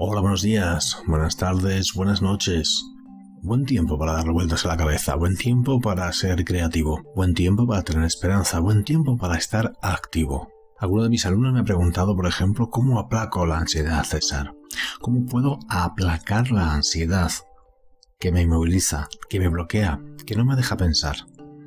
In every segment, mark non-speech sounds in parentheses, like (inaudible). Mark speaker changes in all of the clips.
Speaker 1: Hola, buenos días, buenas tardes, buenas noches. Buen tiempo para dar vueltas a la cabeza, buen tiempo para ser creativo, buen tiempo para tener esperanza, buen tiempo para estar activo. Alguno de mis alumnos me ha preguntado, por ejemplo, cómo aplaco la ansiedad, César. ¿Cómo puedo aplacar la ansiedad que me inmoviliza, que me bloquea, que no me deja pensar?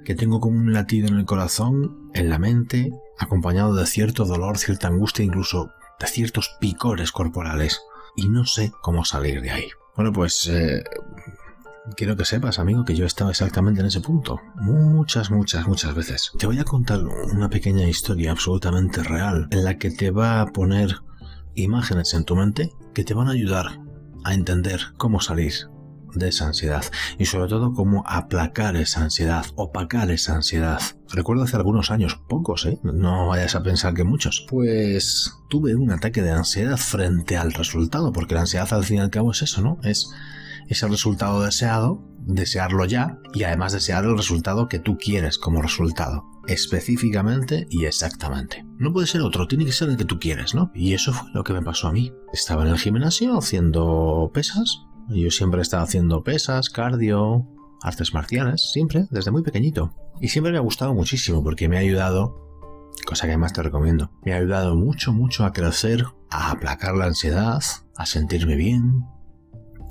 Speaker 1: Que tengo como un latido en el corazón, en la mente, acompañado de cierto dolor, cierta angustia, incluso de ciertos picores corporales. Y no sé cómo salir de ahí. Bueno, pues eh, quiero que sepas, amigo, que yo estaba exactamente en ese punto. Muchas, muchas, muchas veces. Te voy a contar una pequeña historia absolutamente real en la que te va a poner imágenes en tu mente que te van a ayudar a entender cómo salir de esa ansiedad y sobre todo cómo aplacar esa ansiedad, opacar esa ansiedad. Recuerdo hace algunos años, pocos, ¿eh? No vayas a pensar que muchos. Pues tuve un ataque de ansiedad frente al resultado, porque la ansiedad al fin y al cabo es eso, ¿no? Es ese resultado deseado, desearlo ya y además desear el resultado que tú quieres como resultado, específicamente y exactamente. No puede ser otro, tiene que ser el que tú quieres, ¿no? Y eso fue lo que me pasó a mí. Estaba en el gimnasio haciendo pesas. Yo siempre he estado haciendo pesas, cardio, artes marciales, siempre, desde muy pequeñito. Y siempre me ha gustado muchísimo porque me ha ayudado cosa que además te recomiendo. Me ha ayudado mucho, mucho a crecer, a aplacar la ansiedad, a sentirme bien,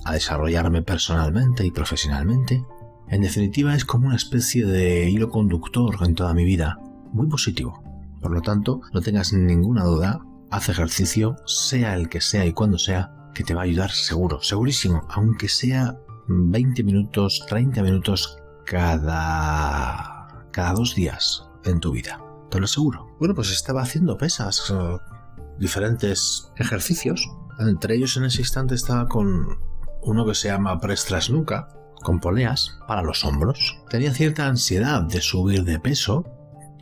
Speaker 1: a desarrollarme personalmente y profesionalmente. En definitiva es como una especie de hilo conductor en toda mi vida, muy positivo. Por lo tanto, no tengas ninguna duda, haz ejercicio, sea el que sea y cuando sea, que te va a ayudar seguro, segurísimo, aunque sea 20 minutos, 30 minutos cada, cada dos días en tu vida. Te lo aseguro. Bueno, pues estaba haciendo pesas, diferentes ejercicios. Entre ellos en ese instante estaba con uno que se llama Prestras Nuca, con poleas para los hombros. Tenía cierta ansiedad de subir de peso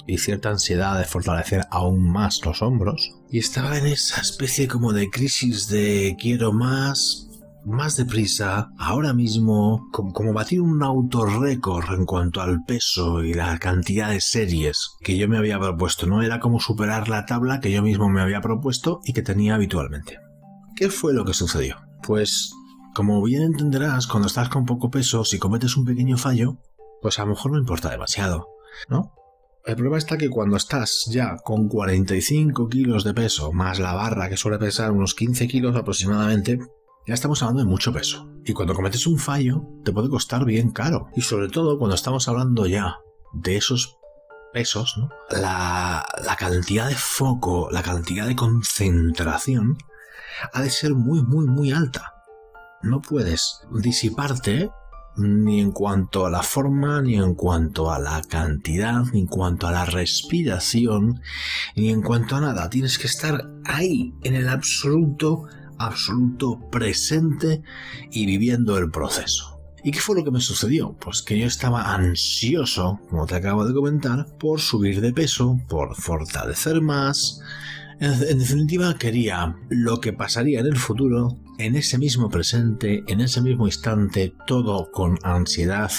Speaker 1: y cierta ansiedad de fortalecer aún más los hombros. Y estaba en esa especie como de crisis de quiero más, más deprisa, ahora mismo, como, como batir un autorrécord en cuanto al peso y la cantidad de series que yo me había propuesto. No era como superar la tabla que yo mismo me había propuesto y que tenía habitualmente. ¿Qué fue lo que sucedió? Pues como bien entenderás, cuando estás con poco peso, si cometes un pequeño fallo, pues a lo mejor no importa demasiado, ¿no? El problema está que cuando estás ya con 45 kilos de peso, más la barra que suele pesar unos 15 kilos aproximadamente, ya estamos hablando de mucho peso. Y cuando cometes un fallo, te puede costar bien caro. Y sobre todo cuando estamos hablando ya de esos pesos, ¿no? La, la cantidad de foco, la cantidad de concentración ha de ser muy, muy, muy alta no puedes disiparte ni en cuanto a la forma, ni en cuanto a la cantidad, ni en cuanto a la respiración, ni en cuanto a nada. Tienes que estar ahí, en el absoluto, absoluto presente y viviendo el proceso. ¿Y qué fue lo que me sucedió? Pues que yo estaba ansioso, como te acabo de comentar, por subir de peso, por fortalecer más, en, definitiva, quería lo que pasaría en el futuro, en ese mismo presente, en ese mismo instante, todo con ansiedad,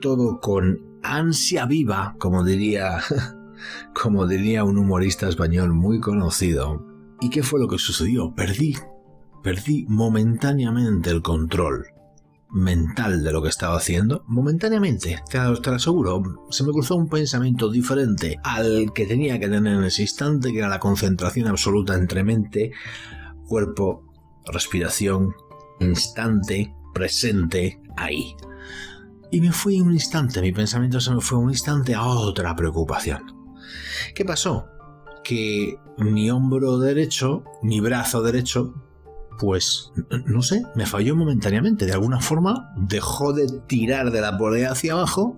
Speaker 1: todo con ansia viva, como diría, (laughs) como diría un humorista español muy conocido. ¿Y qué fue lo que sucedió? Perdí, perdí momentáneamente el control mental de lo que estaba haciendo, momentáneamente, te, lo aseguro, se me cruzó un pensamiento diferente al que tenía que tener en ese instante, que era la concentración absoluta entre mente, cuerpo, respiración, instante, presente, ahí. Y me fui un instante, mi pensamiento se me fue un instante a otra preocupación. ¿Qué pasó? Que mi hombro derecho, mi brazo derecho, pues no sé, me falló momentáneamente. De alguna forma dejó de tirar de la polea hacia abajo,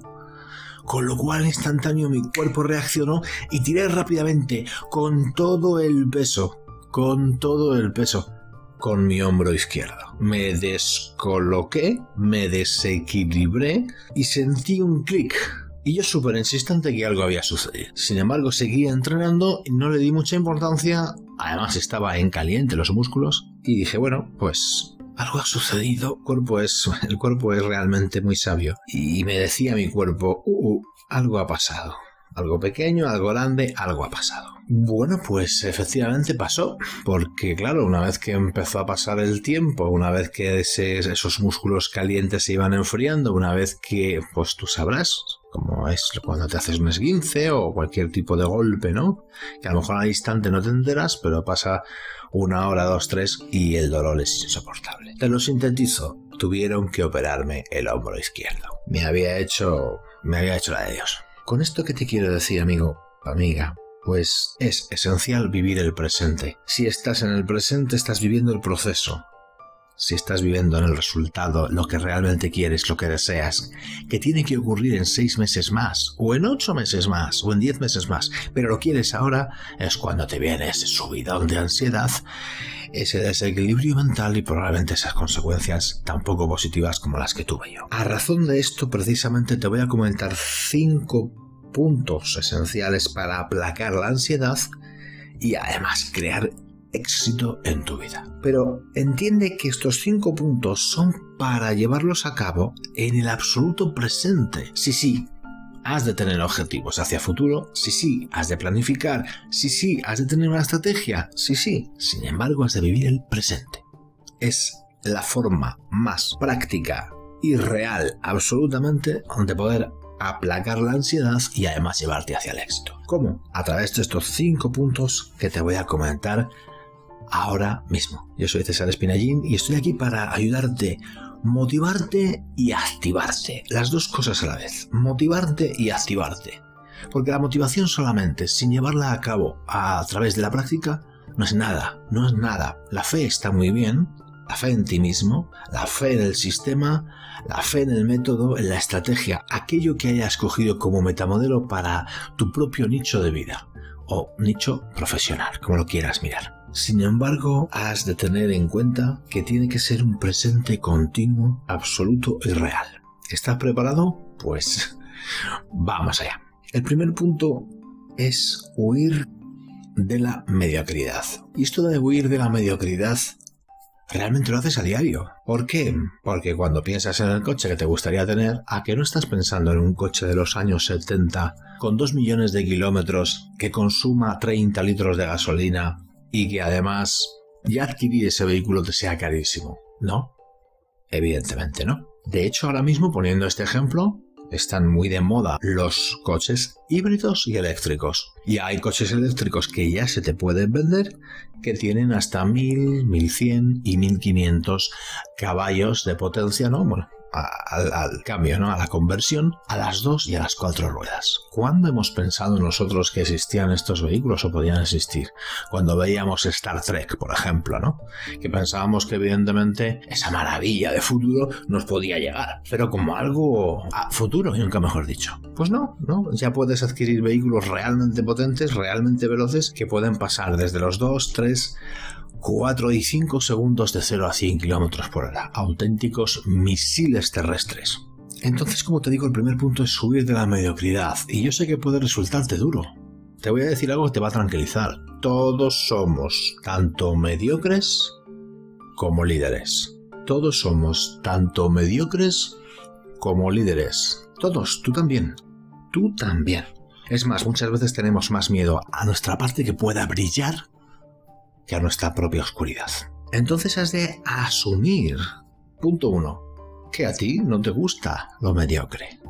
Speaker 1: con lo cual instantáneo mi cuerpo reaccionó y tiré rápidamente con todo el peso, con todo el peso, con mi hombro izquierdo. Me descoloqué, me desequilibré y sentí un clic y yo súper insistente que algo había sucedido. Sin embargo, seguía entrenando y no le di mucha importancia. Además, estaba en caliente los músculos. Y dije, bueno, pues algo ha sucedido. El cuerpo es, el cuerpo es realmente muy sabio. Y me decía mi cuerpo, uh, uh, algo ha pasado. Algo pequeño, algo grande, algo ha pasado. Bueno, pues efectivamente pasó, porque claro, una vez que empezó a pasar el tiempo, una vez que esos músculos calientes se iban enfriando, una vez que, pues tú sabrás, como es cuando te haces un esguince o cualquier tipo de golpe, ¿no? Que a lo mejor al instante no te enteras, pero pasa una hora, dos, tres y el dolor es insoportable. Te lo sintetizo, tuvieron que operarme el hombro izquierdo. Me había hecho, me había hecho la de Dios. Con esto que te quiero decir, amigo, amiga, pues es esencial vivir el presente. Si estás en el presente, estás viviendo el proceso. Si estás viviendo en el resultado, lo que realmente quieres, lo que deseas, que tiene que ocurrir en seis meses más, o en ocho meses más, o en diez meses más, pero lo quieres ahora, es cuando te viene ese subidón de ansiedad, ese desequilibrio mental y probablemente esas consecuencias tan poco positivas como las que tuve yo. A razón de esto, precisamente te voy a comentar cinco puntos esenciales para aplacar la ansiedad y además crear éxito en tu vida. Pero entiende que estos cinco puntos son para llevarlos a cabo en el absoluto presente. Sí, sí, has de tener objetivos hacia futuro, sí, sí, has de planificar, sí, sí, has de tener una estrategia, sí, sí, sin embargo has de vivir el presente. Es la forma más práctica y real absolutamente de poder aplacar la ansiedad y además llevarte hacia el éxito. ¿Cómo? A través de estos cinco puntos que te voy a comentar ahora mismo. Yo soy César Espinallín y estoy aquí para ayudarte, motivarte y activarte. Las dos cosas a la vez. Motivarte y activarte. Porque la motivación solamente, sin llevarla a cabo a través de la práctica, no es nada, no es nada. La fe está muy bien, la fe en ti mismo, la fe en el sistema, la fe en el método, en la estrategia, aquello que hayas escogido como metamodelo para tu propio nicho de vida o nicho profesional, como lo quieras mirar. Sin embargo, has de tener en cuenta que tiene que ser un presente continuo, absoluto y real. ¿Estás preparado? Pues (laughs) vamos allá. El primer punto es huir de la mediocridad. Y esto de huir de la mediocridad realmente lo haces a diario. ¿Por qué? Porque cuando piensas en el coche que te gustaría tener, ¿a qué no estás pensando en un coche de los años 70 con 2 millones de kilómetros que consuma 30 litros de gasolina y que además ya adquirir ese vehículo te sea carísimo? ¿No? Evidentemente no. De hecho, ahora mismo, poniendo este ejemplo, están muy de moda los coches híbridos y eléctricos. Y hay coches eléctricos que ya se te pueden vender que tienen hasta 1000, 1100 y 1500 caballos de potencia, ¿no? Bueno, al, cambio, ¿no? A la conversión a las dos y a las cuatro ruedas. ¿Cuándo hemos pensado nosotros que existían estos vehículos o podían existir? Cuando veíamos Star Trek, por ejemplo, ¿no? Que pensábamos que evidentemente esa maravilla de futuro nos podía llegar, pero como algo futuro, y nunca mejor dicho. Pues no, ¿no? Ya puedes adquirir vehículos realmente potentes, realmente veloces, que pueden pasar desde los 2, 3 4 y 5 segundos de 0 a 100 km por hora, auténticos misiles terrestres. Entonces, como te digo, el primer punto es subir de la mediocridad, y yo sé que puede resultarte duro. Te voy a decir algo que te va a tranquilizar. Todos somos tanto mediocres como líderes. Todos somos tanto mediocres como líderes. Todos, tú también. Tú también. Es más, muchas veces tenemos más miedo a nuestra parte que pueda brillar a nuestra propia oscuridad. Entonces has de asumir, punto uno, que a ti no te gusta lo mediocre.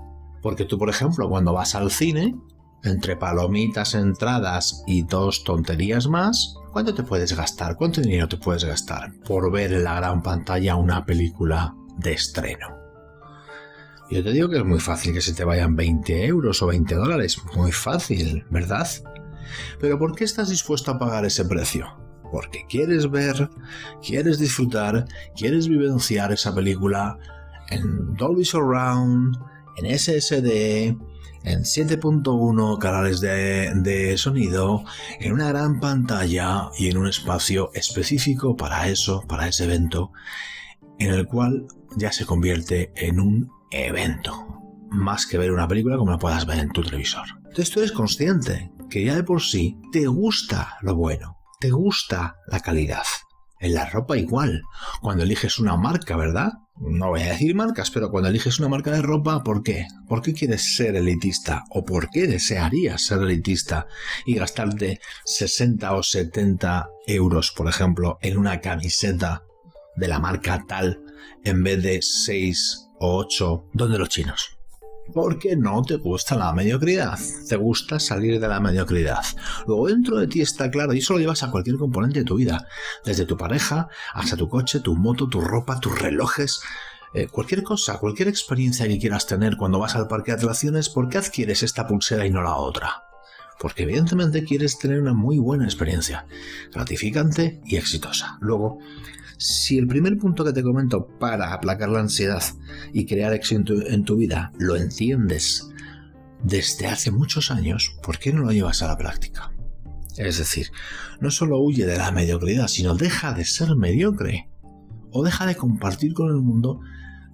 Speaker 1: Porque tú, por ejemplo, cuando vas al cine, entre palomitas, entradas y dos tonterías más, ¿cuánto te puedes gastar? ¿Cuánto dinero te puedes gastar por ver en la gran pantalla una película de estreno? Yo te digo que es muy fácil que se te vayan 20 euros o 20 dólares. Muy fácil, ¿verdad? Pero ¿por qué estás dispuesto a pagar ese precio? Porque quieres ver, quieres disfrutar, quieres vivenciar esa película en Dolby Surround, en SSD, en 7.1 canales de, de, sonido, en una gran pantalla y en un espacio específico para eso, para ese evento, en el cual ya se convierte en un evento, más que ver una película como la puedas ver en tu televisor. Entonces tú eres consciente que ya de por sí te gusta lo bueno, te gusta la calidad. En la ropa igual. Cuando eliges una marca, ¿verdad? no voy a decir marcas, pero cuando eliges una marca de ropa, ¿por qué? ¿Por qué quieres ser elitista? ¿O por qué desearías ser elitista y gastarte 60 o 70 euros, por ejemplo, en una camiseta de la marca tal en vez de 6 o 8 donde los chinos? Porque no te gusta la mediocridad, te gusta salir de la mediocridad. Luego dentro de ti está claro, y eso lo llevas a cualquier componente de tu vida, desde tu pareja hasta tu coche, tu moto, tu ropa, tus relojes, eh, cualquier cosa, cualquier experiencia que quieras tener cuando vas al parque de atracciones, ¿por qué adquieres esta pulsera y no la otra? Porque evidentemente quieres tener una muy buena experiencia, gratificante y exitosa. Luego, si el primer punto que te comento para aplacar la ansiedad y crear éxito en tu vida lo entiendes desde hace muchos años, ¿por qué no lo llevas a la práctica? Es decir, no solo huye de la mediocridad, sino deja de ser mediocre o deja de compartir con el mundo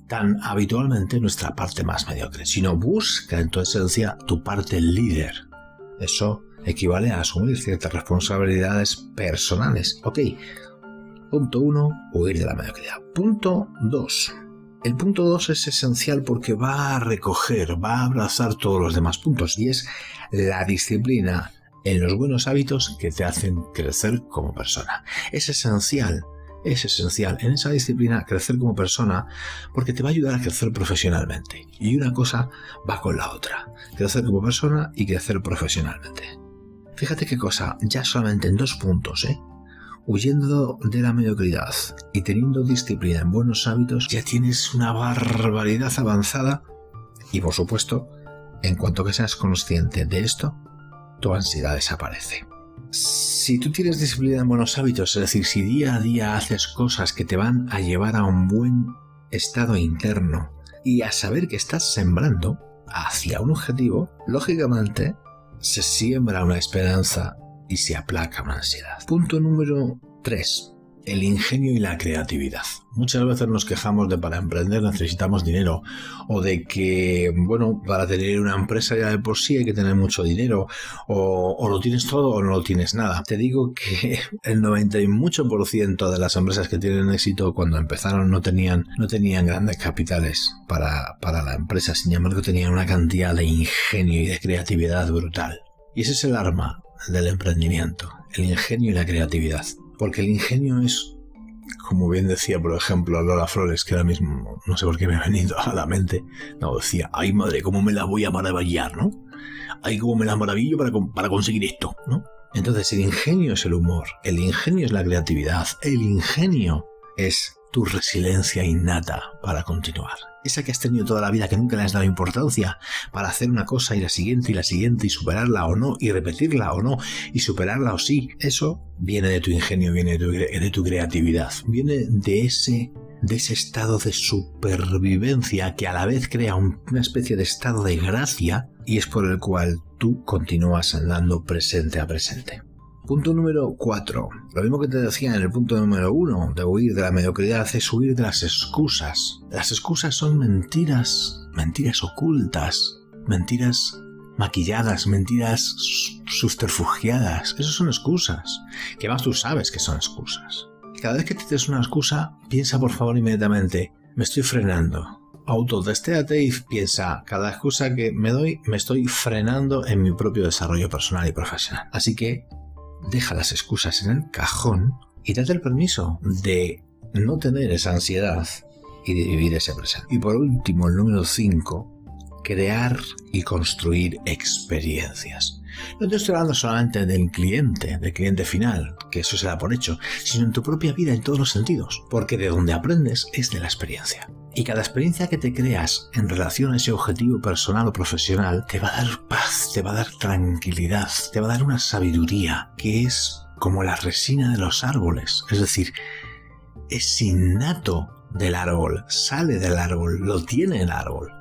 Speaker 1: tan habitualmente nuestra parte más mediocre, sino busca en tu esencia tu parte líder. Eso equivale a asumir ciertas responsabilidades personales. Ok, Punto 1, huir de la mediocridad. Punto 2. El punto 2 es esencial porque va a recoger, va a abrazar todos los demás puntos y es la disciplina en los buenos hábitos que te hacen crecer como persona. Es esencial, es esencial en esa disciplina crecer como persona porque te va a ayudar a crecer profesionalmente. Y una cosa va con la otra, crecer como persona y crecer profesionalmente. Fíjate qué cosa, ya solamente en dos puntos, ¿eh? Huyendo de la mediocridad y teniendo disciplina en buenos hábitos, ya tienes una barbaridad avanzada y por supuesto, en cuanto que seas consciente de esto, tu ansiedad desaparece. Si tú tienes disciplina en buenos hábitos, es decir, si día a día haces cosas que te van a llevar a un buen estado interno y a saber que estás sembrando hacia un objetivo, lógicamente se siembra una esperanza y se aplaca una ansiedad. Punto número 3. El ingenio y la creatividad. Muchas veces nos quejamos de para emprender necesitamos dinero o de que, bueno, para tener una empresa ya de por sí hay que tener mucho dinero o, lo tienes todo o no lo tienes nada. Te digo que (laughs) el 98% de las empresas que tienen éxito cuando empezaron no tenían, no tenían grandes capitales para, para la empresa, sin embargo tenían una cantidad de ingenio y de creatividad brutal. Y ese es el arma del emprendimiento, el ingenio y la creatividad. Porque el ingenio es, como bien decía, por ejemplo, Lola Flores, que ahora mismo no sé por qué me ha venido a la mente, no, decía, ay madre, cómo me la voy a maravillar, ¿no? Ay, cómo me la maravillo para, para conseguir esto, ¿no? Entonces el ingenio es el humor, el ingenio es la creatividad, el ingenio es tu resiliencia innata para continuar. Esa que has tenido toda la vida que nunca le has dado importancia para hacer una cosa y la siguiente y la siguiente y superarla o no y repetirla o no y superarla o sí. Eso viene de tu ingenio, viene de tu, creatividad, viene de ese de ese estado de supervivencia que a la vez crea una especie de estado de gracia y es por el cual tú continúas andando presente a presente. Punto número 4. Lo mismo que te decía en el punto número 1 de huir de la mediocridad es huir de las excusas. Las excusas son mentiras, mentiras ocultas, mentiras maquilladas, mentiras subterfugiadas. Esas son excusas. Que más tú sabes que son excusas. Cada vez que te des una excusa, piensa por favor inmediatamente, me estoy frenando. Autotestéate y piensa, cada excusa que me doy, me estoy frenando en mi propio desarrollo personal y profesional. Así que deja las excusas en el cajón y date el permiso de no tener esa ansiedad y de vivir ese presente. Y por último, el número 5, crear y construir experiencias. No te estoy hablando solamente del cliente, del cliente final, que eso se da por hecho, sino en tu propia vida en todos los sentidos, porque de donde aprendes es de la experiencia. Y cada experiencia que te creas en relación a ese objetivo personal o profesional te va a dar paz, te va a dar tranquilidad, te va a dar una sabiduría que es como la resina de los árboles. Es decir, es innato del árbol, sale del árbol, lo tiene el árbol.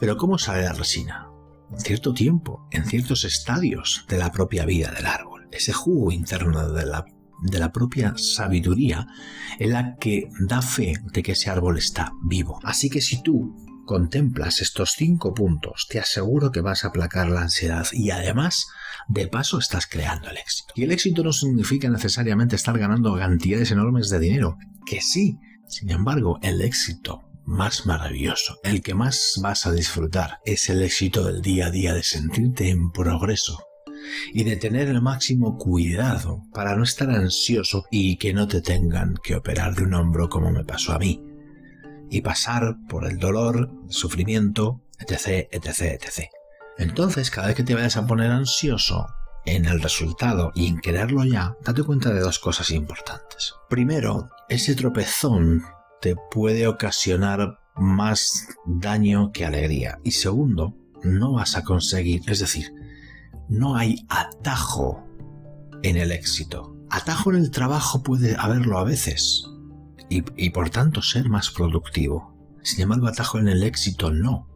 Speaker 1: Pero ¿cómo sale la resina? Cierto tiempo, en ciertos estadios de la propia vida del árbol. Ese jugo interno de la de la propia sabiduría en la que da fe de que ese árbol está vivo. Así que si tú contemplas estos cinco puntos, te aseguro que vas a aplacar la ansiedad y además, de paso, estás creando el éxito. Y el éxito no significa necesariamente estar ganando cantidades enormes de dinero, que sí. Sin embargo, el éxito más maravilloso, el que más vas a disfrutar, es el éxito del día a día, de sentirte en progreso y de tener el máximo cuidado para no estar ansioso y que no te tengan que operar de un hombro como me pasó a mí, y pasar por el dolor, el sufrimiento, etc., etc., etc. Entonces, cada vez que te vayas a poner ansioso en el resultado y en quererlo ya, date cuenta de dos cosas importantes. Primero, ese tropezón puede ocasionar más daño que alegría. Y segundo, no vas a conseguir, es decir, no hay atajo en el éxito. Atajo en el trabajo puede haberlo a veces y, y, por tanto ser más productivo. Sin embargo, atajo en el éxito no.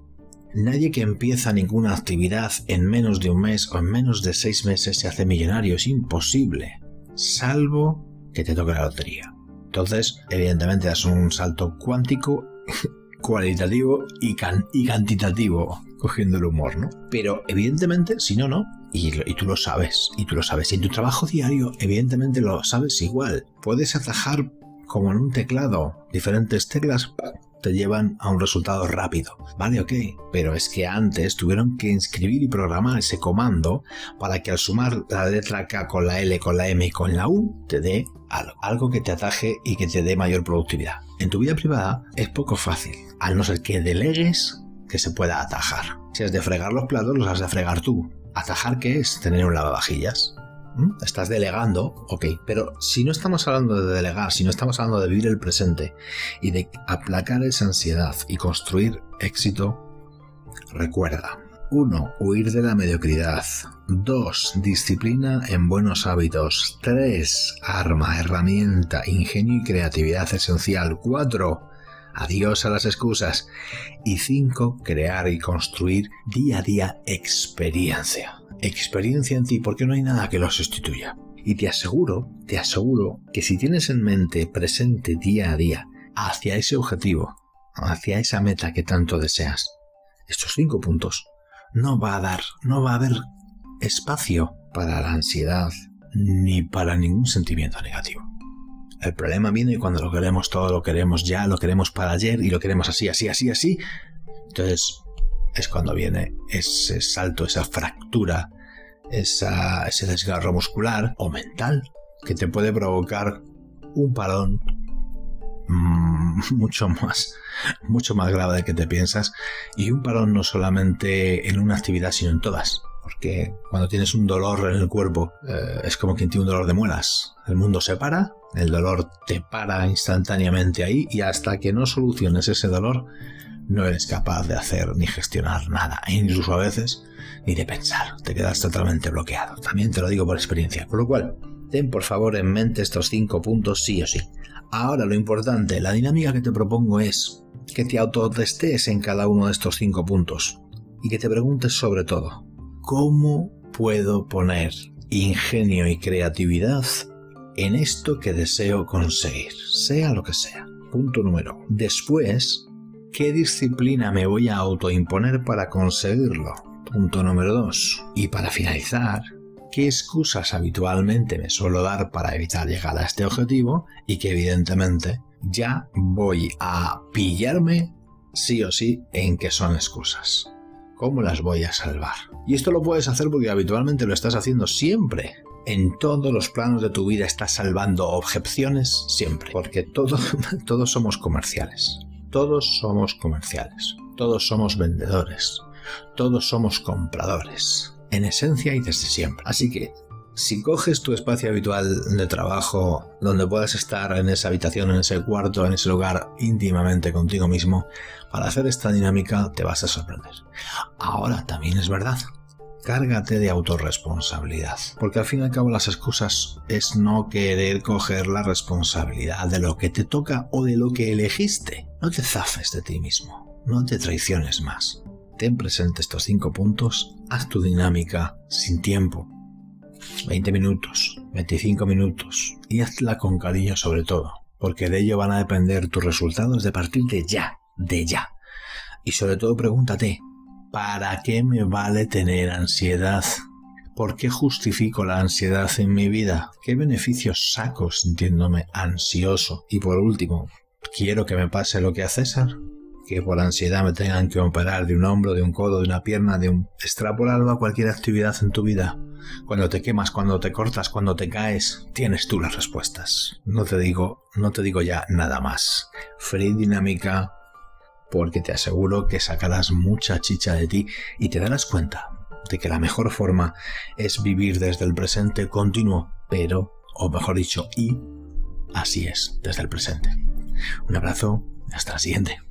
Speaker 1: Nadie que empieza ninguna actividad en menos de un mes o en menos de seis meses se hace millonario. Es imposible. Salvo que te toque la lotería. Entonces, evidentemente, das un salto cuántico, (laughs) cualitativo y, y cantitativo, cogiendo el humor, ¿no? Pero, evidentemente, si no, no. Y, y, tú lo sabes, y tú lo sabes. Y en tu trabajo diario, evidentemente lo sabes igual. Puedes atajar como en un teclado diferentes teclas te llevan a un resultado rápido. Vale, ok, pero es que antes tuvieron que inscribir y programar ese comando para que al sumar la letra K con la L, con la M y con la U te dé algo, algo que te ataje y que te dé mayor productividad. En tu vida privada es poco fácil, al no ser que delegues que se pueda atajar. Si has de fregar los platos, los has de fregar tú. ¿Atajar qué es? Tener un lavavajillas. ¿Mm? Estás delegando, ok, pero si no estamos hablando de delegar, si no estamos hablando de vivir el presente y de aplacar esa ansiedad y construir éxito, recuerda. 1. Huir de la mediocridad. 2. Disciplina en buenos hábitos. 3. Arma, herramienta, ingenio y creatividad esencial. 4. Adiós a las excusas. Y 5. Crear y construir día a día experiencia experiencia en ti porque no hay nada que lo sustituya. Y te aseguro, te aseguro que si tienes en mente presente día a día hacia ese objetivo, hacia esa meta que tanto deseas, estos cinco puntos, no va a dar, no va a haber espacio para la ansiedad ni para ningún sentimiento negativo. El problema viene cuando lo queremos todo, lo queremos ya, lo queremos para ayer y lo queremos así, así, así, así. Entonces, es cuando viene ese salto, esa fractura, ese desgarro muscular o mental que te puede provocar un parón mm, (laughs) mucho más mucho más grave de que te piensas. Y un parón no solamente en una actividad sino en todas. Porque cuando tienes un dolor en el cuerpo eh, es como quien tiene un dolor de muelas. El mundo se para el dolor te para instantáneamente ahí y hasta que no soluciones ese dolor no eres capaz de hacer ni gestionar nada, e incluso a veces ni de pensar, te quedas totalmente bloqueado. También te lo digo por experiencia. Por lo cual, ten por favor en mente estos cinco puntos sí o sí. Ahora lo importante, la dinámica que te propongo es que te autotestes en cada uno de estos cinco puntos y que te preguntes sobre todo, ¿cómo puedo poner ingenio y creatividad en esto que deseo conseguir, sea lo que sea? Punto número. Después, ¿Qué disciplina me voy a autoimponer para conseguirlo? Punto número 2. Y para finalizar, ¿qué excusas habitualmente me suelo dar para evitar llegar a este objetivo? Y que evidentemente ya voy a pillarme sí o sí en que son excusas. ¿Cómo las voy a salvar? Y esto lo puedes hacer porque habitualmente lo estás haciendo siempre. En todos los planos de tu vida estás salvando objeciones siempre. Porque (laughs) todos somos comerciales. Todos somos comerciales, todos somos vendedores, todos somos compradores, en esencia y desde siempre. Así que, si coges tu espacio habitual de trabajo, donde puedas estar en esa habitación, en ese cuarto, en ese lugar íntimamente contigo mismo, para hacer esta dinámica te vas a sorprender. Ahora también es verdad cárgate de autorresponsabilidad. Porque al fin y al cabo las excusas es no querer coger la responsabilidad de lo que te toca o de lo que elegiste. No te zafes de ti mismo, no te traiciones más. Ten presente estos cinco puntos, haz tu dinámica sin tiempo. 20 minutos, 25 minutos y hazla con cariño sobre todo, porque de ello van a depender tus resultados de partir de ya, de ya. Y sobre todo pregúntate, ¿Para qué me vale tener ansiedad? ¿Por qué justifico la ansiedad en mi vida? ¿Qué beneficios saco sintiéndome ansioso? Y por último, ¿quiero que me pase lo que a César? que por ansiedad me tengan que operar de un hombro, de un codo, de una pierna, de un... Extrapolarlo a cualquier actividad en tu vida. Cuando te quemas, cuando te cortas, cuando te caes, tienes tú las respuestas. No te digo, no te digo ya nada más. Free dinámica, porque te aseguro que sacarás mucha chicha de ti y te darás cuenta de que la mejor forma es vivir desde el presente continuo, pero, o mejor dicho, y así es, desde el presente. Un abrazo, hasta la siguiente.